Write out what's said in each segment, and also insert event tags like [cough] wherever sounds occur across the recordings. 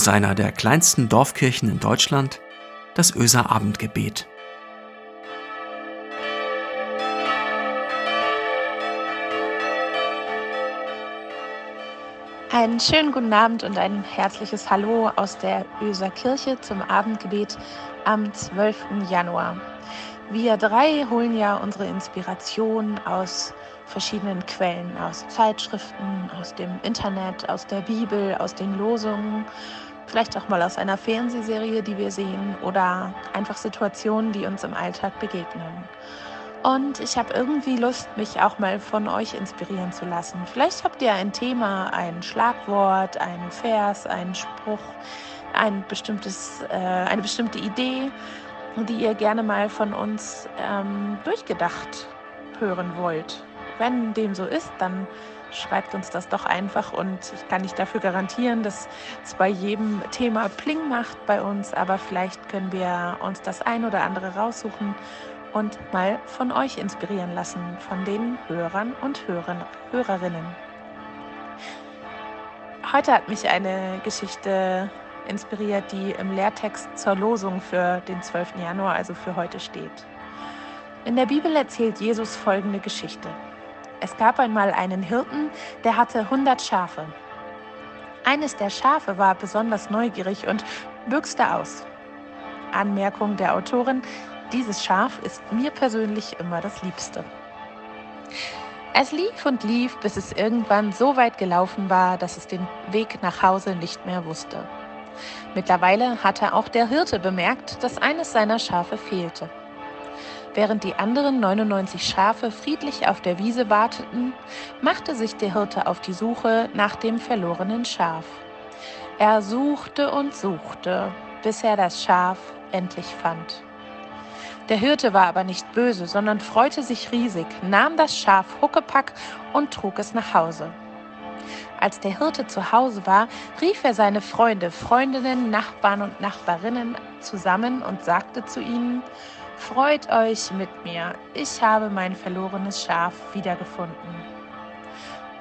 aus einer der kleinsten Dorfkirchen in Deutschland, das Öser Abendgebet. Einen schönen guten Abend und ein herzliches Hallo aus der Öser Kirche zum Abendgebet am 12. Januar. Wir drei holen ja unsere Inspiration aus verschiedenen Quellen, aus Zeitschriften, aus dem Internet, aus der Bibel, aus den Losungen, vielleicht auch mal aus einer Fernsehserie, die wir sehen oder einfach Situationen, die uns im Alltag begegnen. Und ich habe irgendwie Lust, mich auch mal von euch inspirieren zu lassen. Vielleicht habt ihr ein Thema, ein Schlagwort, einen Vers, einen Spruch, ein bestimmtes, äh, eine bestimmte Idee, die ihr gerne mal von uns ähm, durchgedacht hören wollt. Wenn dem so ist, dann schreibt uns das doch einfach und ich kann nicht dafür garantieren, dass es bei jedem Thema Pling macht bei uns, aber vielleicht können wir uns das ein oder andere raussuchen und mal von euch inspirieren lassen, von den Hörern und Hörern, Hörerinnen. Heute hat mich eine Geschichte inspiriert, die im Lehrtext zur Losung für den 12. Januar, also für heute steht. In der Bibel erzählt Jesus folgende Geschichte. Es gab einmal einen Hirten, der hatte 100 Schafe. Eines der Schafe war besonders neugierig und büchste aus. Anmerkung der Autorin, dieses Schaf ist mir persönlich immer das Liebste. Es lief und lief, bis es irgendwann so weit gelaufen war, dass es den Weg nach Hause nicht mehr wusste. Mittlerweile hatte auch der Hirte bemerkt, dass eines seiner Schafe fehlte. Während die anderen 99 Schafe friedlich auf der Wiese warteten, machte sich der Hirte auf die Suche nach dem verlorenen Schaf. Er suchte und suchte, bis er das Schaf endlich fand. Der Hirte war aber nicht böse, sondern freute sich riesig, nahm das Schaf Huckepack und trug es nach Hause. Als der Hirte zu Hause war, rief er seine Freunde, Freundinnen, Nachbarn und Nachbarinnen zusammen und sagte zu ihnen, Freut euch mit mir, ich habe mein verlorenes Schaf wiedergefunden.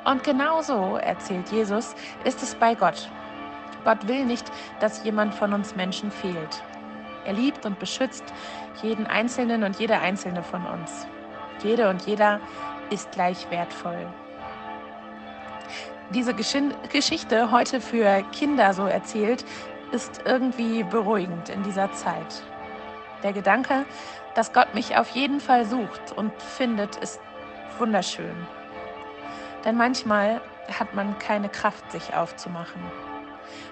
Und genauso, erzählt Jesus, ist es bei Gott. Gott will nicht, dass jemand von uns Menschen fehlt. Er liebt und beschützt jeden Einzelnen und jede Einzelne von uns. Jede und jeder ist gleich wertvoll. Diese Geschichte heute für Kinder so erzählt, ist irgendwie beruhigend in dieser Zeit. Der Gedanke, dass Gott mich auf jeden Fall sucht und findet, ist wunderschön. Denn manchmal hat man keine Kraft, sich aufzumachen.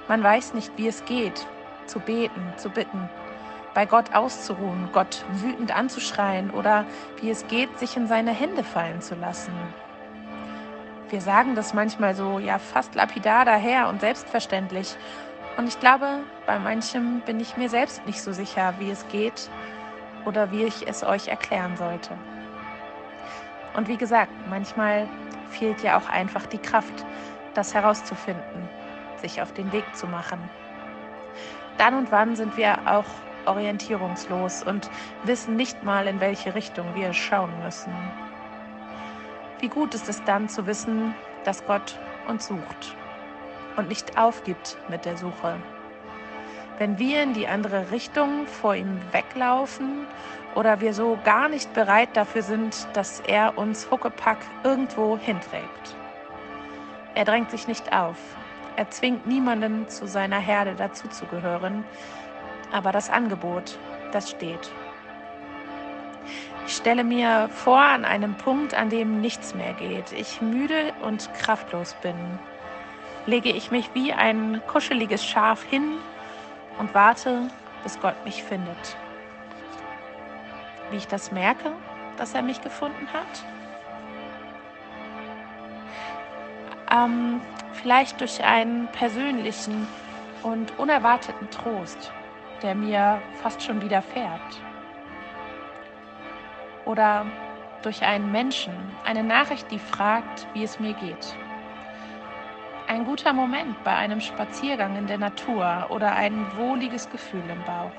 Man weiß nicht, wie es geht, zu beten, zu bitten, bei Gott auszuruhen, Gott wütend anzuschreien oder wie es geht, sich in seine Hände fallen zu lassen. Wir sagen das manchmal so, ja, fast lapidar daher und selbstverständlich. Und ich glaube, bei manchem bin ich mir selbst nicht so sicher, wie es geht oder wie ich es euch erklären sollte. Und wie gesagt, manchmal fehlt ja auch einfach die Kraft, das herauszufinden, sich auf den Weg zu machen. Dann und wann sind wir auch orientierungslos und wissen nicht mal, in welche Richtung wir schauen müssen. Wie gut ist es dann zu wissen, dass Gott uns sucht und nicht aufgibt mit der Suche. Wenn wir in die andere Richtung vor ihm weglaufen oder wir so gar nicht bereit dafür sind, dass er uns Huckepack irgendwo hinträgt. Er drängt sich nicht auf. Er zwingt niemanden zu seiner Herde dazuzugehören, aber das Angebot, das steht. Ich stelle mir vor, an einem Punkt, an dem nichts mehr geht, ich müde und kraftlos bin, lege ich mich wie ein kuscheliges Schaf hin und warte, bis Gott mich findet. Wie ich das merke, dass er mich gefunden hat? Ähm, vielleicht durch einen persönlichen und unerwarteten Trost der mir fast schon widerfährt. Oder durch einen Menschen, eine Nachricht, die fragt, wie es mir geht. Ein guter Moment bei einem Spaziergang in der Natur oder ein wohliges Gefühl im Bauch.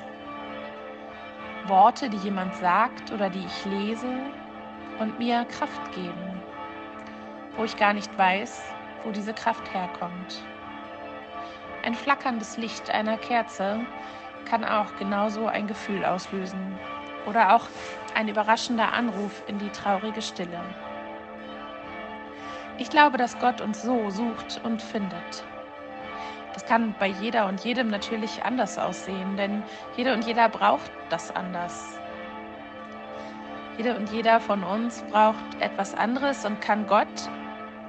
Worte, die jemand sagt oder die ich lese und mir Kraft geben, wo ich gar nicht weiß, wo diese Kraft herkommt. Ein flackerndes Licht einer Kerze kann auch genauso ein Gefühl auslösen oder auch ein überraschender Anruf in die traurige Stille. Ich glaube, dass Gott uns so sucht und findet. Das kann bei jeder und jedem natürlich anders aussehen, denn jeder und jeder braucht das anders. Jeder und jeder von uns braucht etwas anderes und kann Gott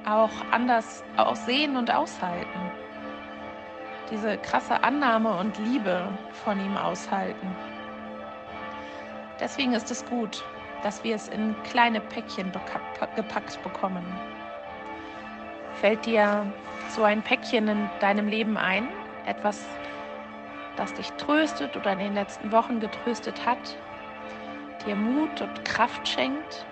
auch anders aussehen und aushalten. Diese krasse Annahme und Liebe von ihm aushalten. Deswegen ist es gut, dass wir es in kleine Päckchen gepackt bekommen. Fällt dir so ein Päckchen in deinem Leben ein? Etwas, das dich tröstet oder in den letzten Wochen getröstet hat? dir Mut und Kraft schenkt.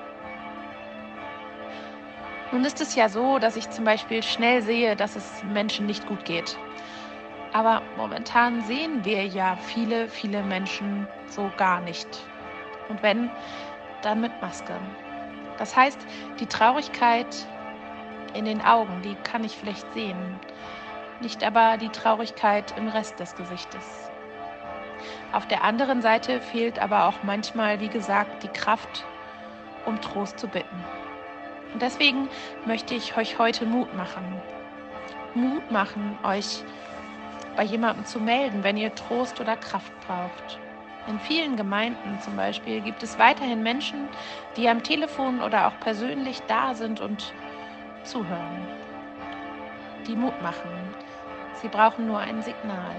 Nun ist es ja so, dass ich zum Beispiel schnell sehe, dass es Menschen nicht gut geht. Aber momentan sehen wir ja viele, viele Menschen so gar nicht. Und wenn, dann mit Maske. Das heißt, die Traurigkeit in den Augen, die kann ich vielleicht sehen. Nicht aber die Traurigkeit im Rest des Gesichtes. Auf der anderen Seite fehlt aber auch manchmal, wie gesagt, die Kraft, um Trost zu bitten. Und deswegen möchte ich euch heute Mut machen. Mut machen, euch bei jemandem zu melden, wenn ihr Trost oder Kraft braucht. In vielen Gemeinden zum Beispiel gibt es weiterhin Menschen, die am Telefon oder auch persönlich da sind und zuhören, die Mut machen. Sie brauchen nur ein Signal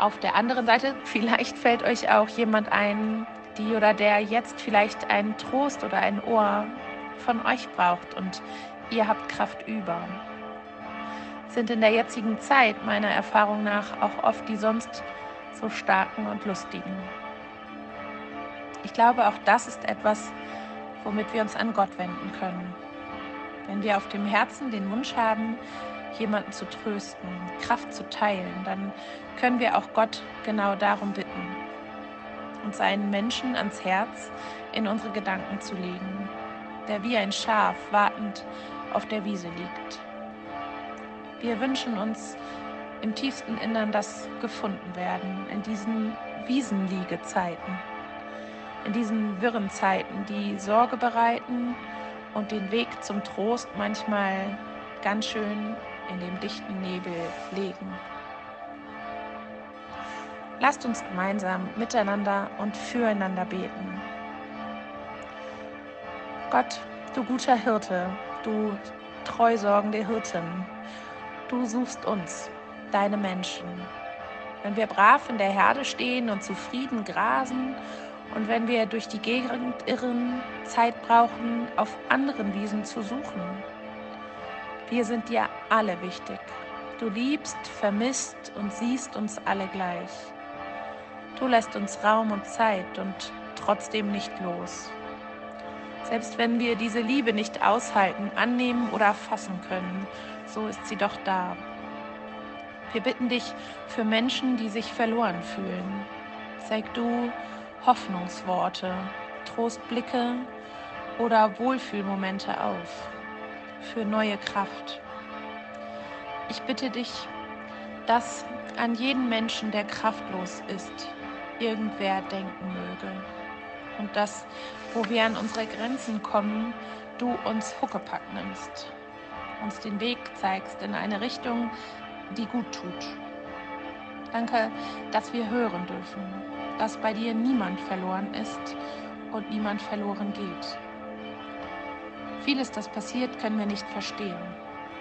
auf der anderen Seite, [laughs] vielleicht fällt euch auch jemand ein, die oder der jetzt vielleicht einen Trost oder ein Ohr von euch braucht und ihr habt Kraft über. Sind in der jetzigen Zeit meiner Erfahrung nach auch oft die sonst so starken und lustigen. Ich glaube, auch das ist etwas, womit wir uns an Gott wenden können. Wenn wir auf dem Herzen den Wunsch haben, jemanden zu trösten, Kraft zu teilen, dann können wir auch Gott genau darum bitten, uns einen Menschen ans Herz in unsere Gedanken zu legen, der wie ein Schaf wartend auf der Wiese liegt. Wir wünschen uns im tiefsten Innern das gefunden werden in diesen Wiesenliegezeiten, in diesen wirren Zeiten, die Sorge bereiten und den Weg zum Trost manchmal ganz schön in dem dichten Nebel legen. Lasst uns gemeinsam miteinander und füreinander beten. Gott, du guter Hirte, du treusorgende Hirtin, du suchst uns, deine Menschen. Wenn wir brav in der Herde stehen und zufrieden grasen und wenn wir durch die Gegend irren, Zeit brauchen, auf anderen Wiesen zu suchen, wir sind dir alle wichtig. Du liebst, vermisst und siehst uns alle gleich. Du lässt uns Raum und Zeit und trotzdem nicht los. Selbst wenn wir diese Liebe nicht aushalten, annehmen oder fassen können, so ist sie doch da. Wir bitten dich für Menschen, die sich verloren fühlen. Zeig du Hoffnungsworte, Trostblicke oder Wohlfühlmomente auf für neue Kraft. Ich bitte dich, dass an jeden Menschen, der kraftlos ist, irgendwer denken möge. Und dass, wo wir an unsere Grenzen kommen, du uns Huckepack nimmst, uns den Weg zeigst in eine Richtung, die gut tut. Danke, dass wir hören dürfen, dass bei dir niemand verloren ist und niemand verloren geht. Vieles, das passiert, können wir nicht verstehen.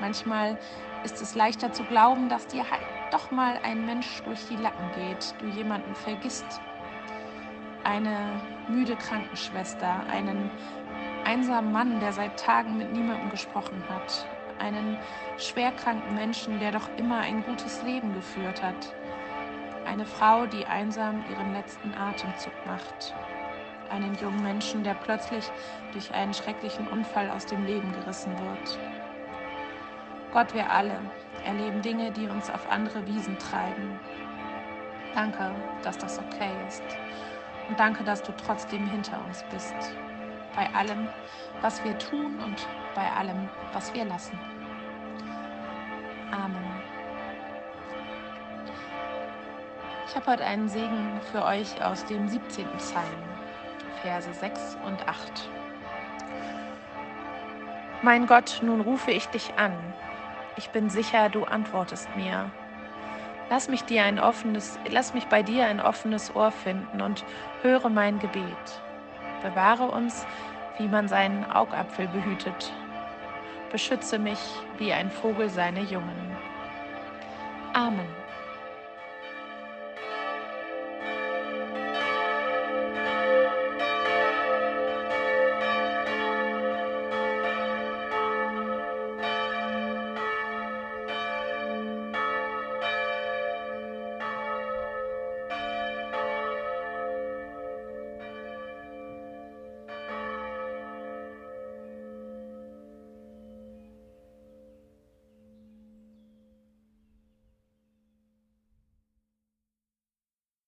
Manchmal ist es leichter zu glauben, dass dir halt doch mal ein Mensch durch die Lappen geht, du jemanden vergisst. Eine müde Krankenschwester, einen einsamen Mann, der seit Tagen mit niemandem gesprochen hat, einen schwerkranken Menschen, der doch immer ein gutes Leben geführt hat, eine Frau, die einsam ihren letzten Atemzug macht, einen jungen Menschen, der plötzlich durch einen schrecklichen Unfall aus dem Leben gerissen wird. Gott, wir alle erleben Dinge, die uns auf andere Wiesen treiben. Danke, dass das okay ist. Und danke, dass du trotzdem hinter uns bist. Bei allem, was wir tun und bei allem, was wir lassen. Amen. Ich habe heute einen Segen für euch aus dem 17. Psalm, Verse 6 und 8. Mein Gott, nun rufe ich dich an. Ich bin sicher, du antwortest mir. Lass mich, dir ein offenes, lass mich bei dir ein offenes Ohr finden und höre mein Gebet. Bewahre uns, wie man seinen Augapfel behütet. Beschütze mich wie ein Vogel seine Jungen. Amen.